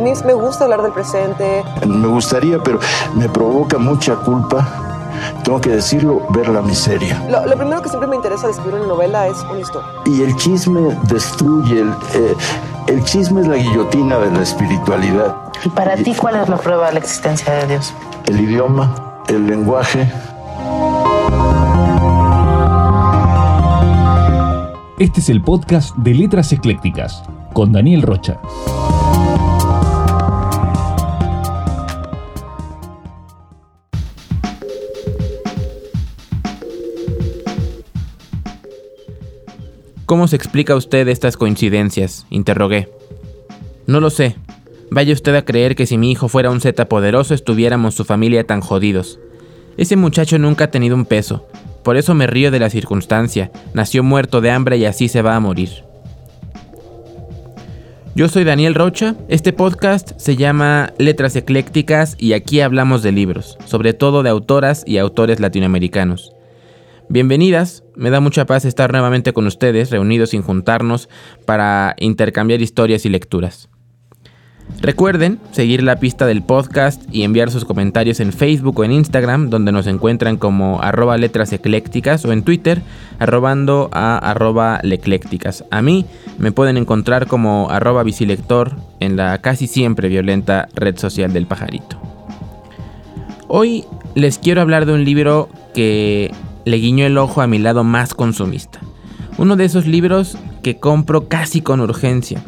A mí me gusta hablar del presente. Me gustaría, pero me provoca mucha culpa tengo que decirlo, ver la miseria. Lo, primero que siempre me interesa de escribir una novela es una historia. Y el chisme destruye, el, eh, el chisme es la guillotina de la espiritualidad. ¿Y para ti cuál es la prueba de la existencia de Dios? El idioma, el lenguaje. Este es el podcast de Letras Eclécticas con Daniel Rocha. ¿Cómo se explica usted estas coincidencias? interrogué. No lo sé. Vaya usted a creer que si mi hijo fuera un Z poderoso estuviéramos su familia tan jodidos. Ese muchacho nunca ha tenido un peso. Por eso me río de la circunstancia. Nació muerto de hambre y así se va a morir. Yo soy Daniel Rocha, este podcast se llama Letras Eclécticas y aquí hablamos de libros, sobre todo de autoras y autores latinoamericanos. Bienvenidas, me da mucha paz estar nuevamente con ustedes, reunidos sin juntarnos, para intercambiar historias y lecturas. Recuerden seguir la pista del podcast y enviar sus comentarios en Facebook o en Instagram, donde nos encuentran como arroba letras eclécticas o en Twitter, arrobando a arroba leclécticas. A mí me pueden encontrar como arroba bicilector en la casi siempre violenta red social del pajarito. Hoy les quiero hablar de un libro que le guiñó el ojo a mi lado más consumista. Uno de esos libros que compro casi con urgencia.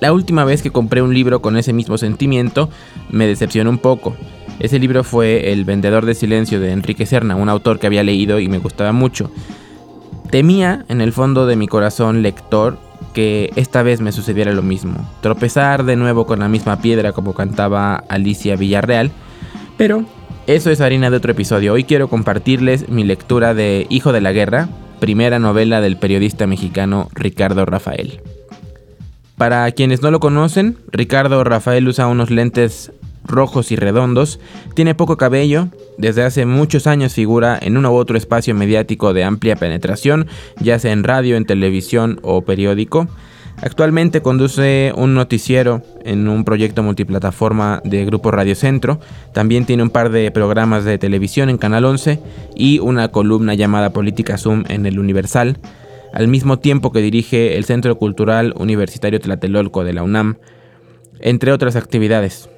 La última vez que compré un libro con ese mismo sentimiento me decepcionó un poco. Ese libro fue El vendedor de silencio de Enrique Serna, un autor que había leído y me gustaba mucho. Temía en el fondo de mi corazón lector que esta vez me sucediera lo mismo, tropezar de nuevo con la misma piedra como cantaba Alicia Villarreal, pero eso es harina de otro episodio. Hoy quiero compartirles mi lectura de Hijo de la Guerra, primera novela del periodista mexicano Ricardo Rafael. Para quienes no lo conocen, Ricardo Rafael usa unos lentes rojos y redondos, tiene poco cabello, desde hace muchos años figura en uno u otro espacio mediático de amplia penetración, ya sea en radio, en televisión o periódico. Actualmente conduce un noticiero en un proyecto multiplataforma de Grupo Radio Centro. También tiene un par de programas de televisión en Canal 11 y una columna llamada Política Zoom en el Universal, al mismo tiempo que dirige el Centro Cultural Universitario Tlatelolco de la UNAM, entre otras actividades.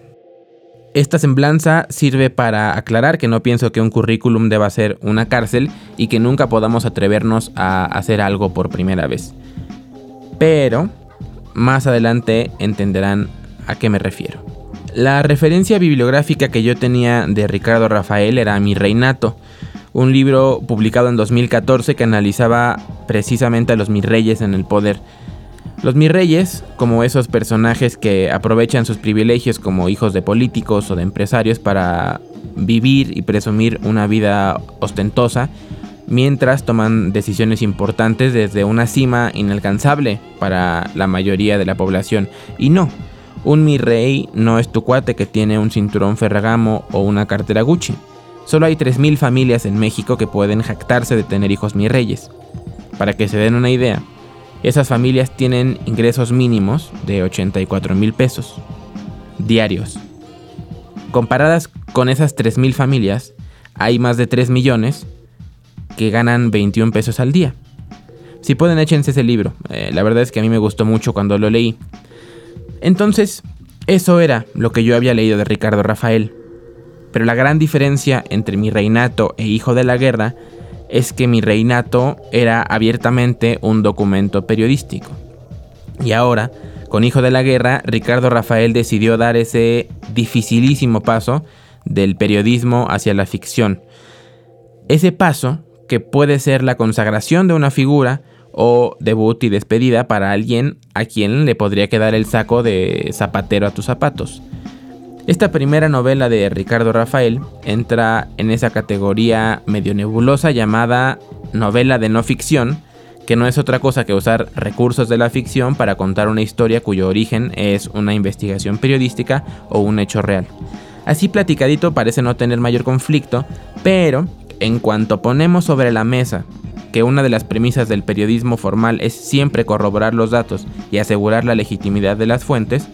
Esta semblanza sirve para aclarar que no pienso que un currículum deba ser una cárcel y que nunca podamos atrevernos a hacer algo por primera vez pero más adelante entenderán a qué me refiero. La referencia bibliográfica que yo tenía de Ricardo Rafael era Mi Reinato, un libro publicado en 2014 que analizaba precisamente a los mirreyes en el poder. Los mirreyes, como esos personajes que aprovechan sus privilegios como hijos de políticos o de empresarios para vivir y presumir una vida ostentosa, mientras toman decisiones importantes desde una cima inalcanzable para la mayoría de la población. Y no, un mi rey no es tu cuate que tiene un cinturón Ferragamo o una cartera Gucci. Solo hay 3.000 familias en México que pueden jactarse de tener hijos mi reyes. Para que se den una idea, esas familias tienen ingresos mínimos de 84 mil pesos diarios. Comparadas con esas 3.000 familias, hay más de 3 millones que ganan 21 pesos al día. Si pueden, échense ese libro. Eh, la verdad es que a mí me gustó mucho cuando lo leí. Entonces, eso era lo que yo había leído de Ricardo Rafael. Pero la gran diferencia entre mi reinato e Hijo de la Guerra es que mi reinato era abiertamente un documento periodístico. Y ahora, con Hijo de la Guerra, Ricardo Rafael decidió dar ese dificilísimo paso del periodismo hacia la ficción. Ese paso que puede ser la consagración de una figura o debut y despedida para alguien a quien le podría quedar el saco de zapatero a tus zapatos. Esta primera novela de Ricardo Rafael entra en esa categoría medio nebulosa llamada novela de no ficción, que no es otra cosa que usar recursos de la ficción para contar una historia cuyo origen es una investigación periodística o un hecho real. Así platicadito parece no tener mayor conflicto, pero en cuanto ponemos sobre la mesa que una de las premisas del periodismo formal es siempre corroborar los datos y asegurar la legitimidad de las fuentes,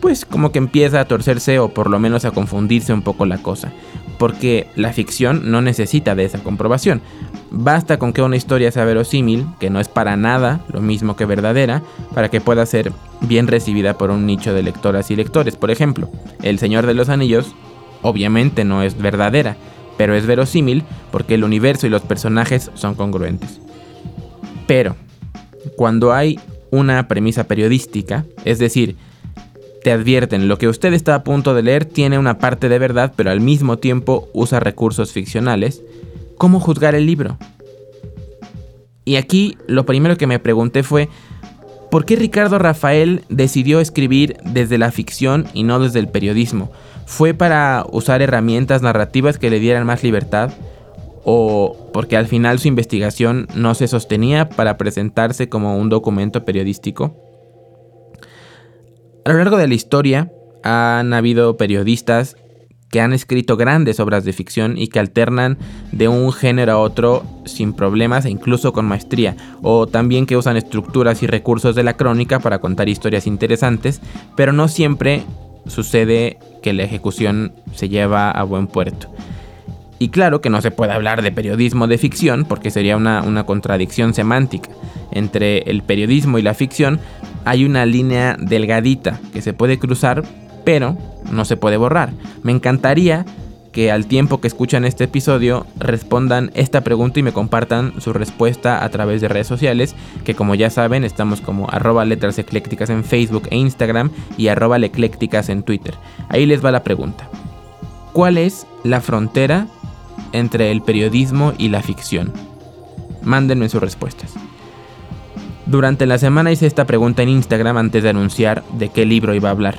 pues como que empieza a torcerse o por lo menos a confundirse un poco la cosa. Porque la ficción no necesita de esa comprobación. Basta con que una historia sea verosímil, que no es para nada lo mismo que verdadera, para que pueda ser bien recibida por un nicho de lectoras y lectores. Por ejemplo, El Señor de los Anillos obviamente no es verdadera, pero es verosímil porque el universo y los personajes son congruentes. Pero, cuando hay una premisa periodística, es decir, te advierten lo que usted está a punto de leer tiene una parte de verdad, pero al mismo tiempo usa recursos ficcionales, ¿cómo juzgar el libro? Y aquí lo primero que me pregunté fue, ¿por qué Ricardo Rafael decidió escribir desde la ficción y no desde el periodismo? ¿Fue para usar herramientas narrativas que le dieran más libertad? ¿O porque al final su investigación no se sostenía para presentarse como un documento periodístico? A lo largo de la historia han habido periodistas que han escrito grandes obras de ficción y que alternan de un género a otro sin problemas e incluso con maestría, o también que usan estructuras y recursos de la crónica para contar historias interesantes, pero no siempre sucede que la ejecución se lleva a buen puerto. Y claro que no se puede hablar de periodismo de ficción porque sería una, una contradicción semántica. Entre el periodismo y la ficción hay una línea delgadita que se puede cruzar, pero no se puede borrar. Me encantaría que al tiempo que escuchan este episodio respondan esta pregunta y me compartan su respuesta a través de redes sociales, que como ya saben estamos como arroba letras eclécticas en Facebook e Instagram y arroba eclécticas en Twitter. Ahí les va la pregunta. ¿Cuál es la frontera entre el periodismo y la ficción? Mándenme sus respuestas. Durante la semana hice esta pregunta en Instagram antes de anunciar de qué libro iba a hablar.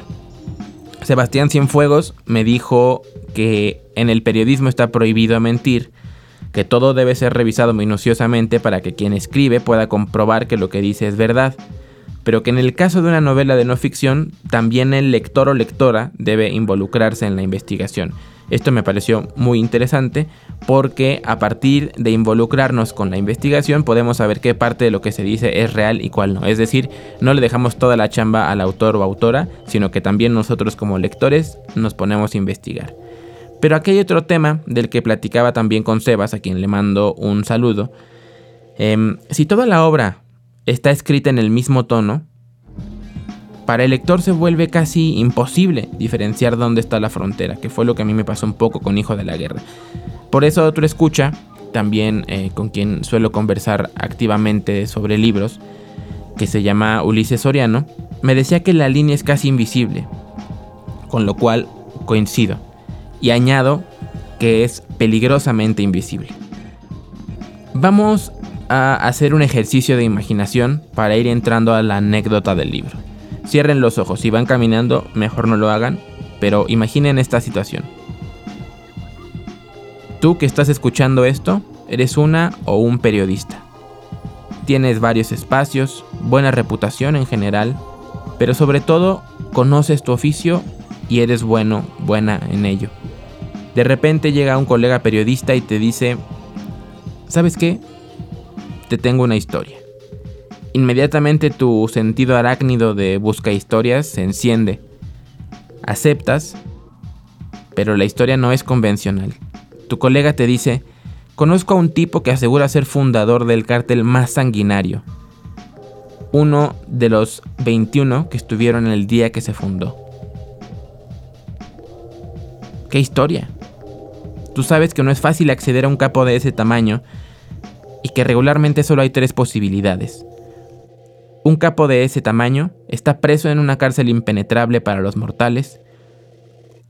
Sebastián Cienfuegos me dijo que en el periodismo está prohibido mentir, que todo debe ser revisado minuciosamente para que quien escribe pueda comprobar que lo que dice es verdad, pero que en el caso de una novela de no ficción, también el lector o lectora debe involucrarse en la investigación. Esto me pareció muy interesante porque a partir de involucrarnos con la investigación podemos saber qué parte de lo que se dice es real y cuál no. Es decir, no le dejamos toda la chamba al autor o autora, sino que también nosotros como lectores nos ponemos a investigar. Pero aquí hay otro tema del que platicaba también con Sebas, a quien le mando un saludo. Em, si toda la obra está escrita en el mismo tono, para el lector se vuelve casi imposible diferenciar dónde está la frontera, que fue lo que a mí me pasó un poco con Hijo de la Guerra. Por eso otro escucha, también eh, con quien suelo conversar activamente sobre libros, que se llama Ulises Soriano, me decía que la línea es casi invisible, con lo cual coincido y añado que es peligrosamente invisible. Vamos a hacer un ejercicio de imaginación para ir entrando a la anécdota del libro. Cierren los ojos, si van caminando, mejor no lo hagan, pero imaginen esta situación. Tú que estás escuchando esto, eres una o un periodista. Tienes varios espacios, buena reputación en general, pero sobre todo conoces tu oficio y eres bueno, buena en ello. De repente llega un colega periodista y te dice, ¿sabes qué? Te tengo una historia. Inmediatamente tu sentido arácnido de busca historias se enciende. Aceptas, pero la historia no es convencional. Tu colega te dice, conozco a un tipo que asegura ser fundador del cártel más sanguinario. Uno de los 21 que estuvieron en el día que se fundó. ¿Qué historia? Tú sabes que no es fácil acceder a un capo de ese tamaño y que regularmente solo hay tres posibilidades. Un capo de ese tamaño está preso en una cárcel impenetrable para los mortales,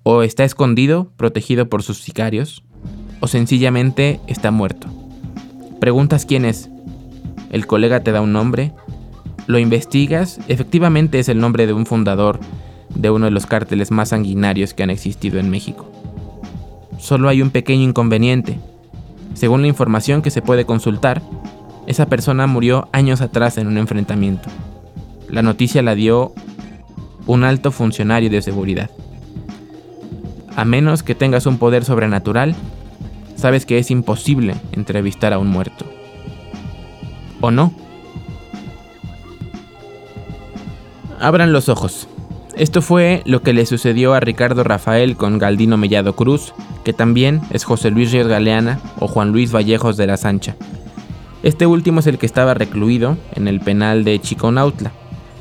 o está escondido, protegido por sus sicarios, o sencillamente está muerto. Preguntas quién es. El colega te da un nombre, lo investigas, efectivamente es el nombre de un fundador de uno de los cárteles más sanguinarios que han existido en México. Solo hay un pequeño inconveniente. Según la información que se puede consultar, esa persona murió años atrás en un enfrentamiento. La noticia la dio un alto funcionario de seguridad. A menos que tengas un poder sobrenatural, sabes que es imposible entrevistar a un muerto. ¿O no? Abran los ojos. Esto fue lo que le sucedió a Ricardo Rafael con Galdino Mellado Cruz, que también es José Luis Ríos Galeana o Juan Luis Vallejos de la Sancha. Este último es el que estaba recluido en el penal de Chiconautla.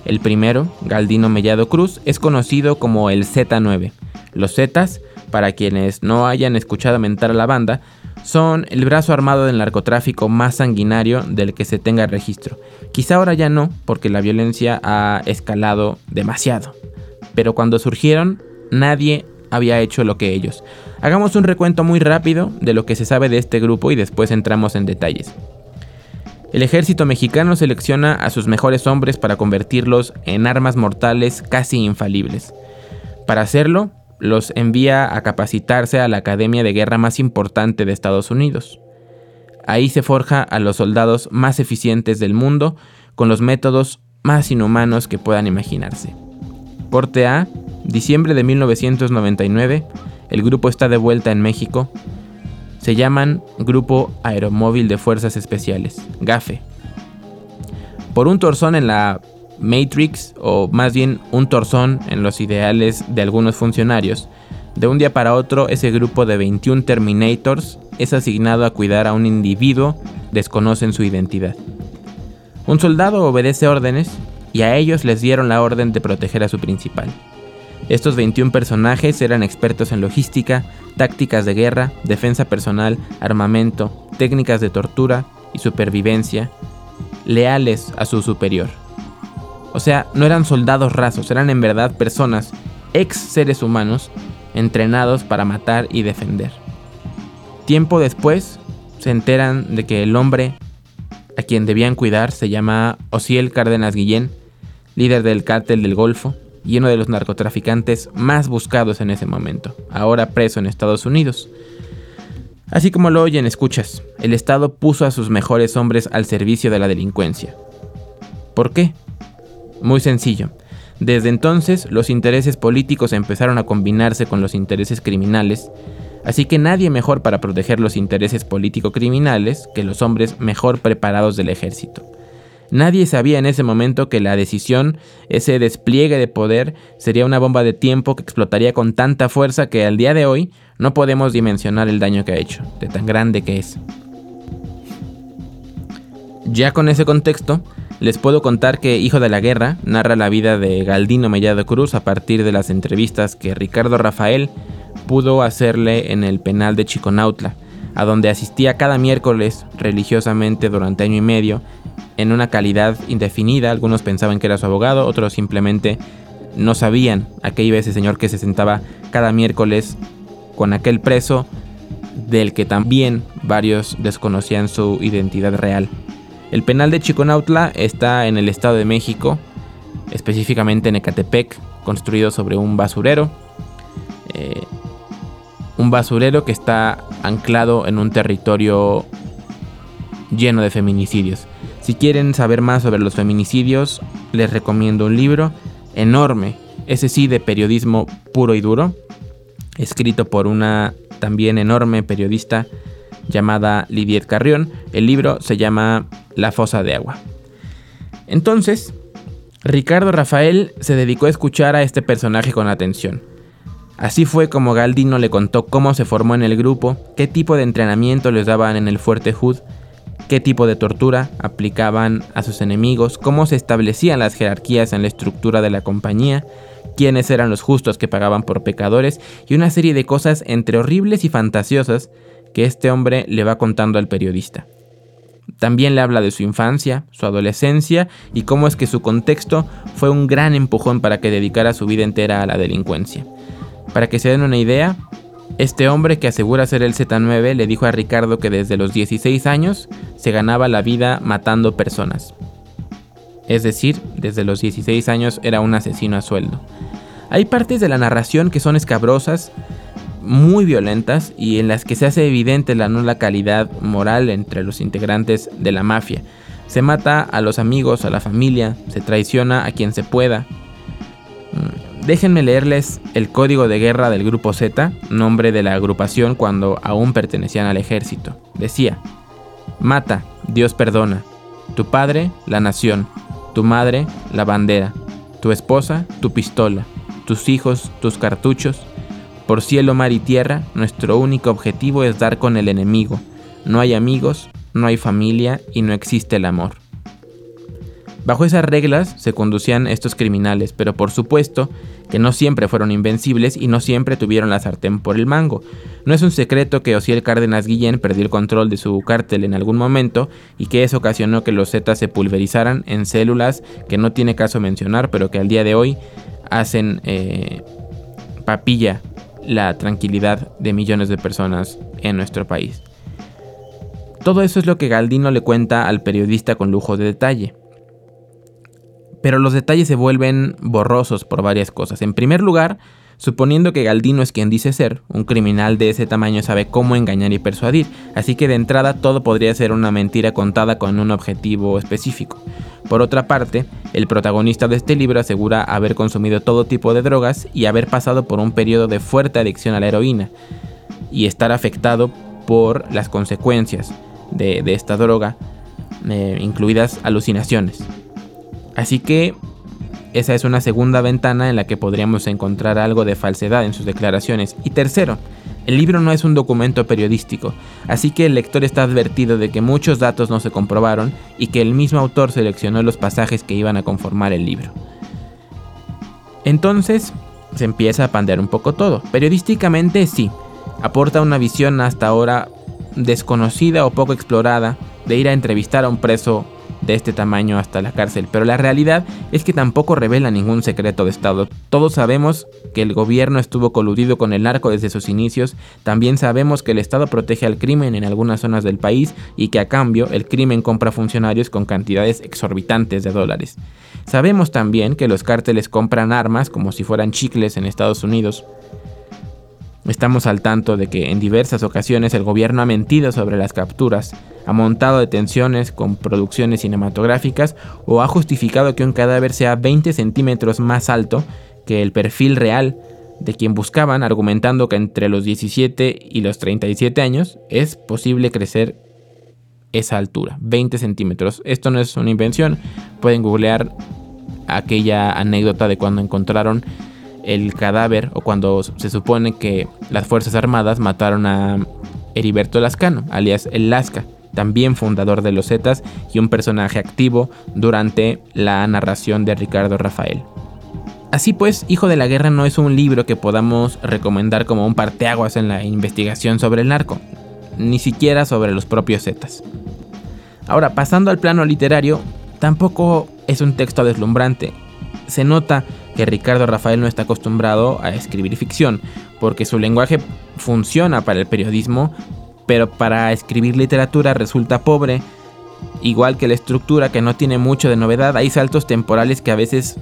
El primero, Galdino Mellado Cruz, es conocido como el Z9. Los Zetas, para quienes no hayan escuchado mentar a la banda, son el brazo armado del narcotráfico más sanguinario del que se tenga registro. Quizá ahora ya no, porque la violencia ha escalado demasiado. Pero cuando surgieron, nadie había hecho lo que ellos. Hagamos un recuento muy rápido de lo que se sabe de este grupo y después entramos en detalles. El ejército mexicano selecciona a sus mejores hombres para convertirlos en armas mortales casi infalibles. Para hacerlo, los envía a capacitarse a la academia de guerra más importante de Estados Unidos. Ahí se forja a los soldados más eficientes del mundo con los métodos más inhumanos que puedan imaginarse. Porte A, diciembre de 1999, el grupo está de vuelta en México. Se llaman Grupo Aeromóvil de Fuerzas Especiales, GAFE. Por un torzón en la Matrix, o más bien un torzón en los ideales de algunos funcionarios, de un día para otro ese grupo de 21 Terminators es asignado a cuidar a un individuo, desconocen su identidad. Un soldado obedece órdenes y a ellos les dieron la orden de proteger a su principal. Estos 21 personajes eran expertos en logística, tácticas de guerra, defensa personal, armamento, técnicas de tortura y supervivencia, leales a su superior. O sea, no eran soldados rasos, eran en verdad personas, ex seres humanos, entrenados para matar y defender. Tiempo después, se enteran de que el hombre a quien debían cuidar se llama Osiel Cárdenas Guillén, líder del cártel del Golfo y uno de los narcotraficantes más buscados en ese momento, ahora preso en Estados Unidos. Así como lo oyen, escuchas, el Estado puso a sus mejores hombres al servicio de la delincuencia. ¿Por qué? Muy sencillo. Desde entonces los intereses políticos empezaron a combinarse con los intereses criminales, así que nadie mejor para proteger los intereses político-criminales que los hombres mejor preparados del ejército. Nadie sabía en ese momento que la decisión, ese despliegue de poder, sería una bomba de tiempo que explotaría con tanta fuerza que al día de hoy no podemos dimensionar el daño que ha hecho, de tan grande que es. Ya con ese contexto, les puedo contar que Hijo de la Guerra narra la vida de Galdino Mellado Cruz a partir de las entrevistas que Ricardo Rafael pudo hacerle en el penal de Chiconautla, a donde asistía cada miércoles religiosamente durante año y medio, en una calidad indefinida. Algunos pensaban que era su abogado, otros simplemente no sabían a qué iba ese señor que se sentaba cada miércoles con aquel preso del que también varios desconocían su identidad real. El penal de Chiconautla está en el Estado de México, específicamente en Ecatepec, construido sobre un basurero. Un basurero que está anclado en un territorio lleno de feminicidios. Si quieren saber más sobre los feminicidios, les recomiendo un libro enorme, ese sí de periodismo puro y duro, escrito por una también enorme periodista llamada Lidiet Carrión. El libro se llama La fosa de agua. Entonces, Ricardo Rafael se dedicó a escuchar a este personaje con atención. Así fue como Galdino le contó cómo se formó en el grupo, qué tipo de entrenamiento les daban en el Fuerte Hood, qué tipo de tortura aplicaban a sus enemigos, cómo se establecían las jerarquías en la estructura de la compañía, quiénes eran los justos que pagaban por pecadores y una serie de cosas entre horribles y fantasiosas que este hombre le va contando al periodista. También le habla de su infancia, su adolescencia y cómo es que su contexto fue un gran empujón para que dedicara su vida entera a la delincuencia. Para que se den una idea, este hombre que asegura ser el Z9 le dijo a Ricardo que desde los 16 años se ganaba la vida matando personas. Es decir, desde los 16 años era un asesino a sueldo. Hay partes de la narración que son escabrosas, muy violentas y en las que se hace evidente la nula calidad moral entre los integrantes de la mafia. Se mata a los amigos, a la familia, se traiciona a quien se pueda. Déjenme leerles el código de guerra del Grupo Z, nombre de la agrupación cuando aún pertenecían al ejército. Decía, mata, Dios perdona. Tu padre, la nación. Tu madre, la bandera. Tu esposa, tu pistola. tus hijos, tus cartuchos. Por cielo, mar y tierra, nuestro único objetivo es dar con el enemigo. No hay amigos, no hay familia y no existe el amor. Bajo esas reglas se conducían estos criminales, pero por supuesto que no siempre fueron invencibles y no siempre tuvieron la sartén por el mango. No es un secreto que Osiel Cárdenas Guillén perdió el control de su cártel en algún momento y que eso ocasionó que los Zetas se pulverizaran en células que no tiene caso mencionar, pero que al día de hoy hacen eh, papilla la tranquilidad de millones de personas en nuestro país. Todo eso es lo que Galdino le cuenta al periodista con lujo de detalle. Pero los detalles se vuelven borrosos por varias cosas. En primer lugar, suponiendo que Galdino es quien dice ser, un criminal de ese tamaño sabe cómo engañar y persuadir, así que de entrada todo podría ser una mentira contada con un objetivo específico. Por otra parte, el protagonista de este libro asegura haber consumido todo tipo de drogas y haber pasado por un periodo de fuerte adicción a la heroína, y estar afectado por las consecuencias de, esta droga, eh, incluidas alucinaciones. Así que esa es una segunda ventana en la que podríamos encontrar algo de falsedad en sus declaraciones. Y tercero, el libro no es un documento periodístico, así que el lector está advertido de que muchos datos no se comprobaron y que el mismo autor seleccionó los pasajes que iban a conformar el libro. Entonces, se empieza a pandear un poco todo. Periodísticamente sí, aporta una visión hasta ahora desconocida o poco explorada de ir a entrevistar a un preso de este tamaño hasta la cárcel, pero la realidad es que tampoco revela ningún secreto de Estado. Todos sabemos que el gobierno estuvo coludido con el narco desde sus inicios, también sabemos que el Estado protege al crimen en algunas zonas del país y que a cambio el crimen compra funcionarios con cantidades exorbitantes de dólares. Sabemos también que los cárteles compran armas como si fueran chicles en Estados Unidos. Estamos al tanto de que en diversas ocasiones el gobierno ha mentido sobre las capturas, ha montado detenciones con producciones cinematográficas o ha justificado que un cadáver sea 20 centímetros más alto que el perfil real de quien buscaban, argumentando que entre los 17 y los 37 años es posible crecer esa altura, 20 centímetros. Esto no es una invención, pueden googlear aquella anécdota de cuando encontraron el cadáver o cuando se supone que las Fuerzas Armadas mataron a Heriberto Lascano, alias el Lasca, también fundador de los Zetas y un personaje activo durante la narración de Ricardo Rafael. Así pues, Hijo de la Guerra no es un libro que podamos recomendar como un parteaguas en la investigación sobre el narco, ni siquiera sobre los propios Zetas. Ahora, pasando al plano literario, tampoco es un texto deslumbrante. Se nota que Ricardo Rafael no está acostumbrado a escribir ficción, porque su lenguaje funciona para el periodismo, pero para escribir literatura resulta pobre, igual que la estructura que no tiene mucho de novedad, hay saltos temporales que a veces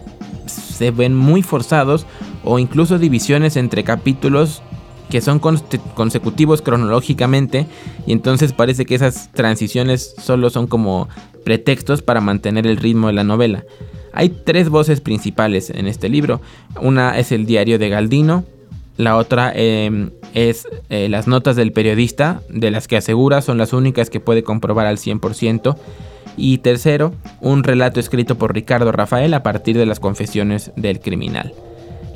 se ven muy forzados o incluso divisiones entre capítulos que son consecutivos cronológicamente y entonces parece que esas transiciones solo son como pretextos para mantener el ritmo de la novela. Hay tres voces principales en este libro. Una es el diario de Galdino, la otra em, es eh, las notas del periodista, de las que asegura son las únicas que puede comprobar al 100%. Y tercero, un relato escrito por Ricardo Rafael a partir de las confesiones del criminal.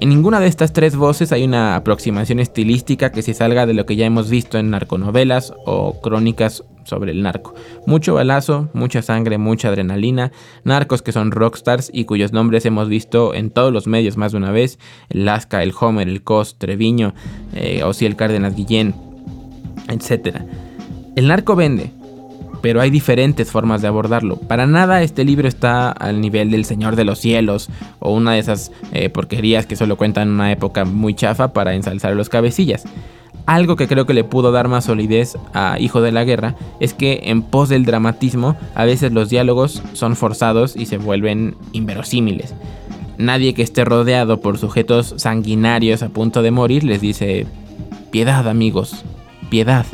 En ninguna de estas tres voces hay una aproximación estilística que se salga de lo que ya hemos visto en narconovelas o crónicas sobre el narco. Mucho balazo, mucha sangre, mucha adrenalina, narcos que son rockstars y cuyos nombres hemos visto en todos los medios más de una vez, el Lasca, el Homer, el Cos, Treviño, eh, o si el Cárdenas Guillén, etc. El narco vende, pero hay diferentes formas de abordarlo. Para nada este libro está al nivel del Señor de los Cielos o una de esas eh, porquerías que solo cuentan una época muy chafa para ensalzar los cabecillas. Algo que creo que le pudo dar más solidez a Hijo de la Guerra es que en pos del dramatismo a veces los diálogos son forzados y se vuelven inverosímiles. Nadie que esté rodeado por sujetos sanguinarios a punto de morir les dice, piedad amigos, piedad.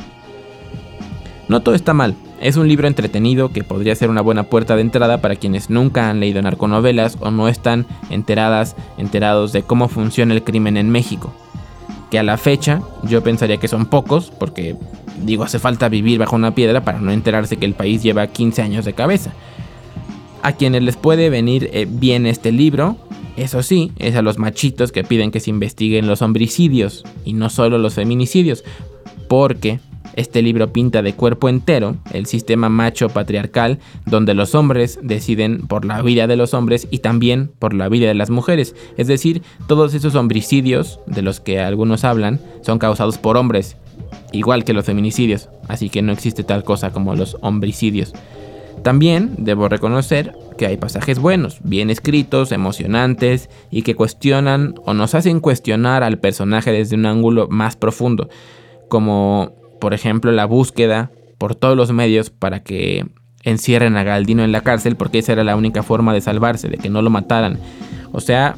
No todo está mal, es un libro entretenido que podría ser una buena puerta de entrada para quienes nunca han leído narconovelas o no están enteradas, enterados de cómo funciona el crimen en México que a la fecha yo pensaría que son pocos, porque digo, hace falta vivir bajo una piedra para no enterarse que el país lleva 15 años de cabeza. A quienes les puede venir eh, bien este libro, Eso sí, es a los machitos que piden que se investiguen los homicidios y no solo los feminicidios, porque este libro pinta de cuerpo entero el sistema macho patriarcal donde los hombres deciden por la vida de los hombres y también por la vida de las mujeres. Es decir, todos esos homicidios de los que algunos hablan son causados por hombres, igual que los feminicidios, así que no existe tal cosa como los homicidios. También debo reconocer que hay pasajes buenos, bien escritos, emocionantes y que cuestionan o nos hacen cuestionar al personaje desde un ángulo más profundo, como por ejemplo la búsqueda por todos los medios para que encierren a Galdino en la cárcel porque esa era la única forma de salvarse, de que no lo mataran. O sea,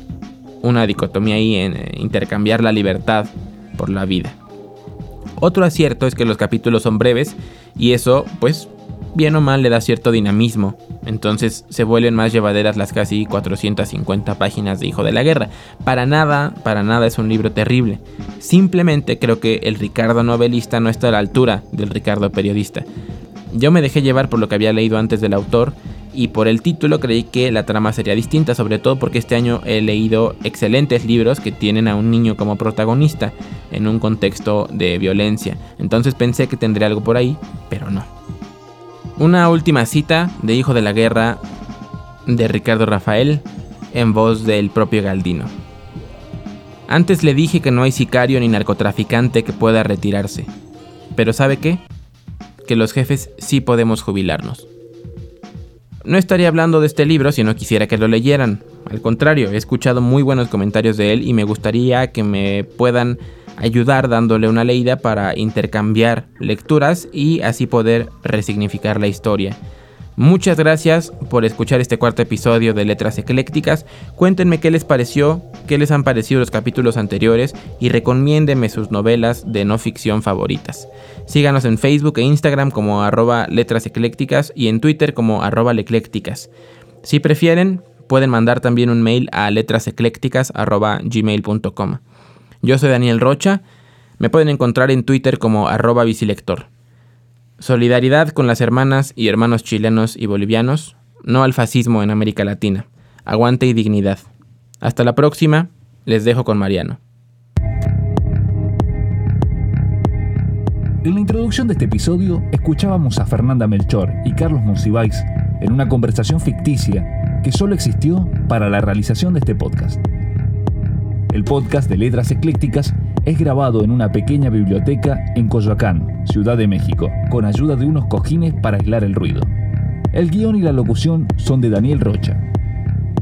una dicotomía ahí en eh, intercambiar la libertad por la vida. Otro acierto es que los capítulos son breves y eso pues bien o mal le da cierto dinamismo, entonces se vuelven más llevaderas las casi 450 páginas de Hijo de la Guerra. Para nada, para nada es un libro terrible. Simplemente creo que el Ricardo novelista no está a la altura del Ricardo periodista. Yo me dejé llevar por lo que había leído antes del autor y por el título creí que la trama sería distinta, sobre todo porque este año he leído excelentes libros que tienen a un niño como protagonista en un contexto de violencia. Entonces pensé que tendría algo por ahí, pero no. Una última cita de Hijo de la Guerra de Ricardo Rafael en voz del propio Galdino. Antes le dije que no hay sicario ni narcotraficante que pueda retirarse. Pero ¿sabe qué? Que los jefes sí podemos jubilarnos. No estaría hablando de este libro si no quisiera que lo leyeran. Al contrario, he escuchado muy buenos comentarios de él y me gustaría que me puedan ayudar dándole una leída para intercambiar lecturas y así poder resignificar la historia. Muchas gracias por escuchar este cuarto episodio de Letras Eclécticas. Cuéntenme qué les pareció, qué les han parecido los capítulos anteriores y recomiéndenme sus novelas de no ficción favoritas. Síganos en Facebook e Instagram como arroba letras eclécticas y en Twitter como arroba leclécticas. Si prefieren, pueden mandar también un mail a letraseclécticas.gmail.com. Yo soy Daniel Rocha. Me pueden encontrar en Twitter como arroba. Solidaridad con las hermanas y hermanos chilenos y bolivianos, no al fascismo en América Latina. Aguante y dignidad. Hasta la próxima, les dejo con Mariano. En la introducción de este episodio escuchábamos a Fernanda Melchor y Carlos Monsiváis en una conversación ficticia que solo existió para la realización de este podcast. El podcast de Letras Eclécticas es grabado en una pequeña biblioteca en Coyoacán, Ciudad de México, con ayuda de unos cojines para aislar el ruido. El guion y la locución son de Daniel Rocha.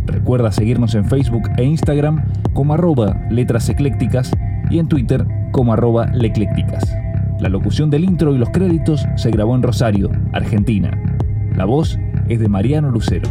Recuerda seguirnos en Facebook e Instagram como arroba letras eclécticas y en Twitter como arroba leclécticas. La locución del intro y los créditos se grabó en Rosario, Argentina. La voz es de Mariano Lucero.